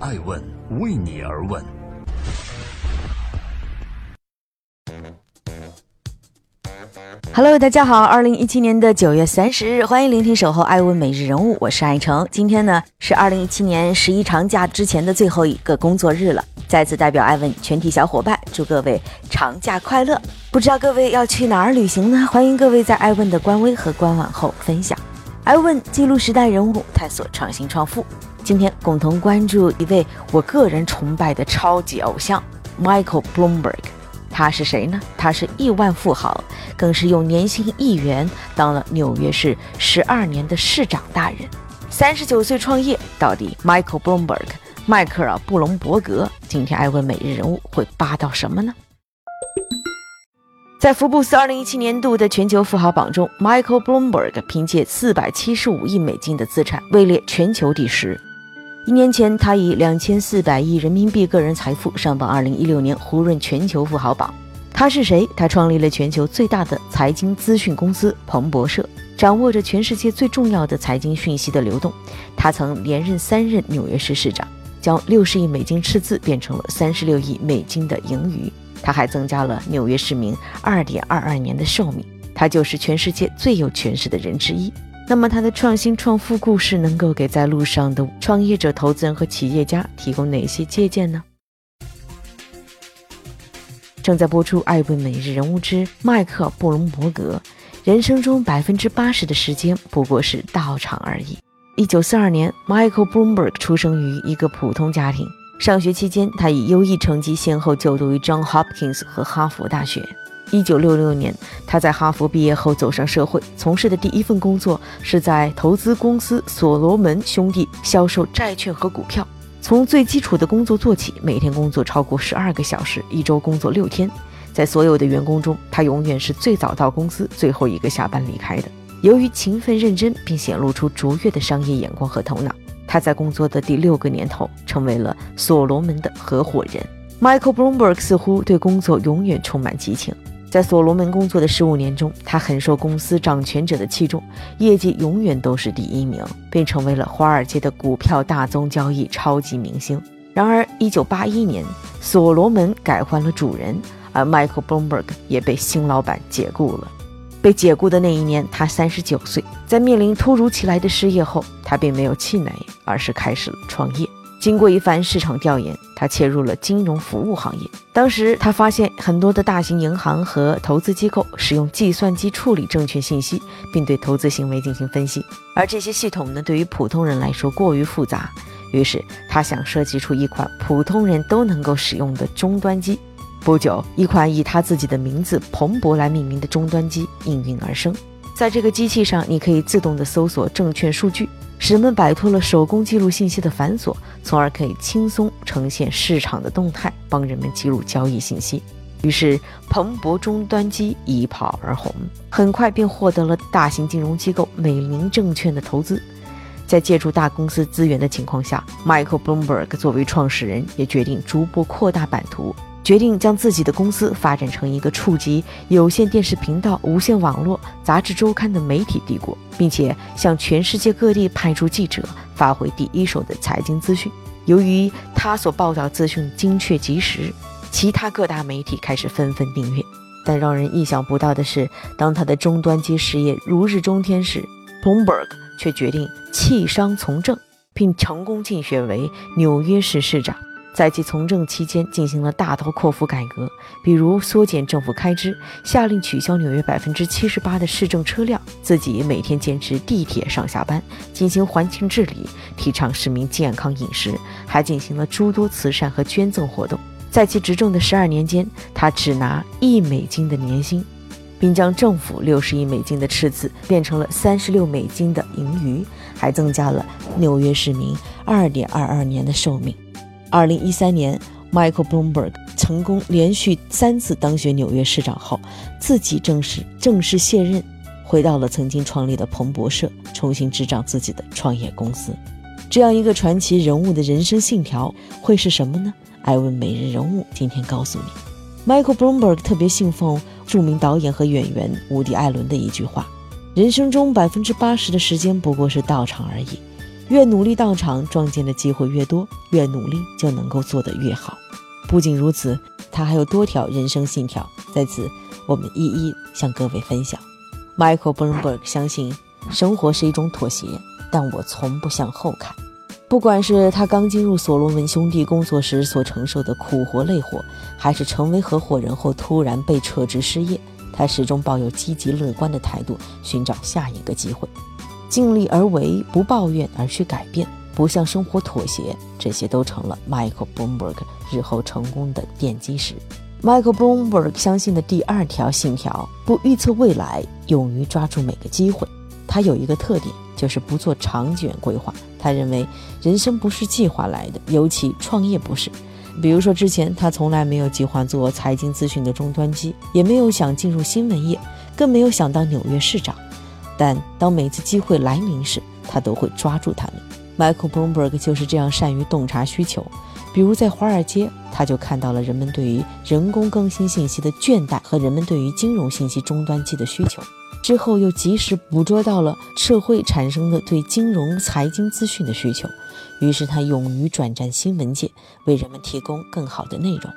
爱问为你而问。Hello，大家好，二零一七年的九月三十日，欢迎聆听守候爱问每日人物，我是爱成。今天呢是二零一七年十一长假之前的最后一个工作日了，再次代表爱问全体小伙伴，祝各位长假快乐。不知道各位要去哪儿旅行呢？欢迎各位在爱问的官微和官网后分享。爱问记录时代人物，探索创新创富。今天共同关注一位我个人崇拜的超级偶像 Michael Bloomberg。他是谁呢？他是亿万富豪，更是用年薪一元当了纽约市十二年的市长大人。三十九岁创业，到底 Michael Bloomberg 迈克尔·布隆伯格？今天艾问每日人物会扒到什么呢？在福布斯二零一七年度的全球富豪榜中，Michael Bloomberg 凭借四百七十五亿美金的资产位列全球第十。一年前，他以两千四百亿人民币个人财富上榜二零一六年胡润全球富豪榜。他是谁？他创立了全球最大的财经资讯公司彭博社，掌握着全世界最重要的财经讯息的流动。他曾连任三任纽约市市长，将六十亿美金赤字变成了三十六亿美金的盈余。他还增加了纽约市民二点二二年的寿命。他就是全世界最有权势的人之一。那么他的创新创富故事能够给在路上的创业者、投资人和企业家提供哪些借鉴呢？正在播出《艾问每日人物之麦克·布隆伯格》，人生中百分之八十的时间不过是到场而已。一九四二年，Michael Bloomberg 出生于一个普通家庭。上学期间，他以优异成绩先后就读于 John Hopkins 和哈佛大学。一九六六年，他在哈佛毕业后走上社会，从事的第一份工作是在投资公司所罗门兄弟销售债券和股票。从最基础的工作做起，每天工作超过十二个小时，一周工作六天。在所有的员工中，他永远是最早到公司、最后一个下班离开的。由于勤奋认真，并显露出卓越的商业眼光和头脑，他在工作的第六个年头成为了所罗门的合伙人。Michael Bloomberg 似乎对工作永远充满激情。在所罗门工作的十五年中，他很受公司掌权者的器重，业绩永远都是第一名，并成为了华尔街的股票大宗交易超级明星。然而，一九八一年，所罗门改换了主人，而 Michael Bloomberg 也被新老板解雇了。被解雇的那一年，他三十九岁，在面临突如其来的失业后，他并没有气馁，而是开始了创业。经过一番市场调研，他切入了金融服务行业。当时他发现很多的大型银行和投资机构使用计算机处理证券信息，并对投资行为进行分析，而这些系统呢，对于普通人来说过于复杂。于是他想设计出一款普通人都能够使用的终端机。不久，一款以他自己的名字彭博来命名的终端机应运而生。在这个机器上，你可以自动的搜索证券数据。使人们摆脱了手工记录信息的繁琐，从而可以轻松呈现市场的动态，帮人们记录交易信息。于是，彭博终端机一炮而红，很快便获得了大型金融机构美林证券的投资。在借助大公司资源的情况下，Michael Bloomberg 作为创始人，也决定逐步扩大版图。决定将自己的公司发展成一个触及有线电视频道、无线网络、杂志周刊的媒体帝国，并且向全世界各地派出记者，发回第一手的财经资讯。由于他所报道资讯精确及时，其他各大媒体开始纷纷订阅。但让人意想不到的是，当他的终端机事业如日中天时，Bloomberg 却决定弃商从政，并成功竞选为纽约市市长。在其从政期间，进行了大刀阔斧改革，比如缩减政府开支，下令取消纽约百分之七十八的市政车辆，自己每天坚持地铁上下班，进行环境治理，提倡市民健康饮食，还进行了诸多慈善和捐赠活动。在其执政的十二年间，他只拿一美金的年薪，并将政府六十亿美金的赤字变成了三十六美金的盈余，还增加了纽约市民二点二二年的寿命。二零一三年，Michael Bloomberg 成功连续三次当选纽约市长后，自己正式正式卸任，回到了曾经创立的彭博社，重新执掌自己的创业公司。这样一个传奇人物的人生信条会是什么呢？艾问每日人物今天告诉你，Michael Bloomberg 特别信奉著名导演和演员伍迪·艾伦的一句话：“人生中百分之八十的时间不过是到场而已。”越努力到场，撞见的机会越多，越努力就能够做得越好。不仅如此，他还有多条人生信条，在此我们一一向各位分享。Michael Bloomberg 相信，生活是一种妥协，但我从不向后看。不管是他刚进入所罗门兄弟工作时所承受的苦活累活，还是成为合伙人后突然被撤职失业，他始终抱有积极乐观的态度，寻找下一个机会。尽力而为，不抱怨而去改变，不向生活妥协，这些都成了 Michael Bloomberg 日后成功的奠基石。Michael Bloomberg 相信的第二条信条：不预测未来，勇于抓住每个机会。他有一个特点，就是不做长远规划。他认为人生不是计划来的，尤其创业不是。比如说，之前他从来没有计划做财经资讯的终端机，也没有想进入新闻业，更没有想当纽约市长。但当每次机会来临时，他都会抓住他们。Michael Bloomberg 就是这样善于洞察需求。比如在华尔街，他就看到了人们对于人工更新信息的倦怠和人们对于金融信息终端机的需求。之后又及时捕捉到了社会产生的对金融财经资讯的需求，于是他勇于转战新闻界，为人们提供更好的内容。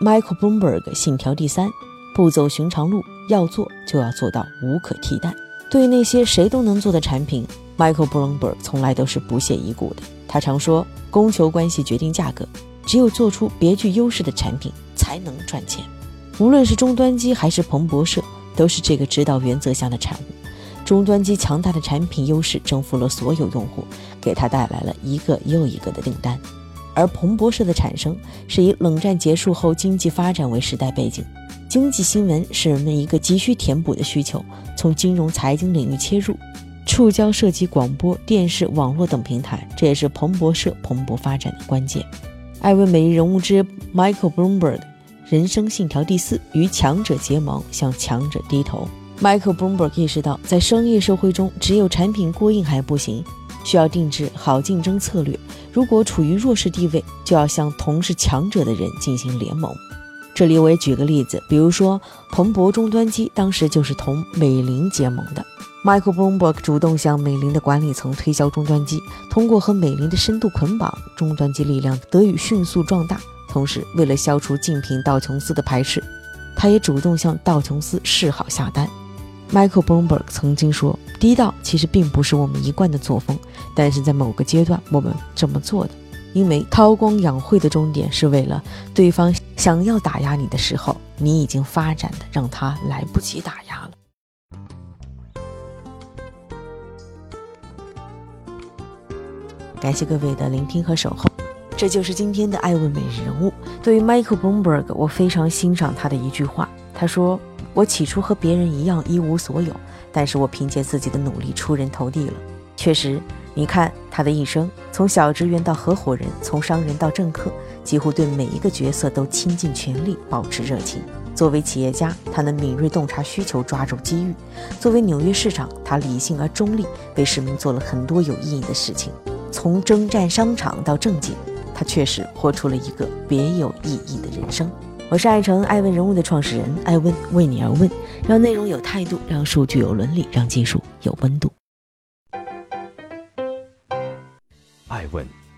Michael Bloomberg 信条第三：不走寻常路，要做就要做到无可替代。对那些谁都能做的产品，Michael Bloomberg 从来都是不屑一顾的。他常说：“供求关系决定价格，只有做出别具优势的产品才能赚钱。”无论是终端机还是彭博社，都是这个指导原则下的产物。终端机强大的产品优势征服了所有用户，给他带来了一个又一个的订单。而彭博社的产生是以冷战结束后经济发展为时代背景。经济新闻是人们一个急需填补的需求，从金融财经领域切入，触礁涉及广播电视、网络等平台，这也是彭博社蓬勃发展的关键。艾问每日人物之 Michael Bloomberg 人生信条第四：与强者结盟，向强者低头。Michael Bloomberg 意识到，在商业社会中，只有产品过硬还不行，需要定制好竞争策略。如果处于弱势地位，就要向同是强者的人进行联盟。这里我也举个例子，比如说彭博终端机当时就是同美林结盟的。Michael Bloomberg 主动向美林的管理层推销终端机，通过和美林的深度捆绑，终端机力量得以迅速壮大。同时，为了消除竞品道琼斯的排斥，他也主动向道琼斯示好下单。Michael Bloomberg 曾经说：“低道其实并不是我们一贯的作风，但是在某个阶段我们这么做的。”因为韬光养晦的终点是为了对方想要打压你的时候，你已经发展的让他来不及打压了。感谢各位的聆听和守候，这就是今天的爱问每日人物。对于 Michael Bloomberg，我非常欣赏他的一句话，他说：“我起初和别人一样一无所有，但是我凭借自己的努力出人头地了。”确实。你看他的一生，从小职员到合伙人，从商人到政客，几乎对每一个角色都倾尽全力，保持热情。作为企业家，他能敏锐洞察需求，抓住机遇；作为纽约市长，他理性而中立，为市民做了很多有意义的事情。从征战商场到政界，他确实活出了一个别有意义的人生。我是爱成爱问人物的创始人艾问，为你而问，让内容有态度，让数据有伦理，让技术有温度。爱问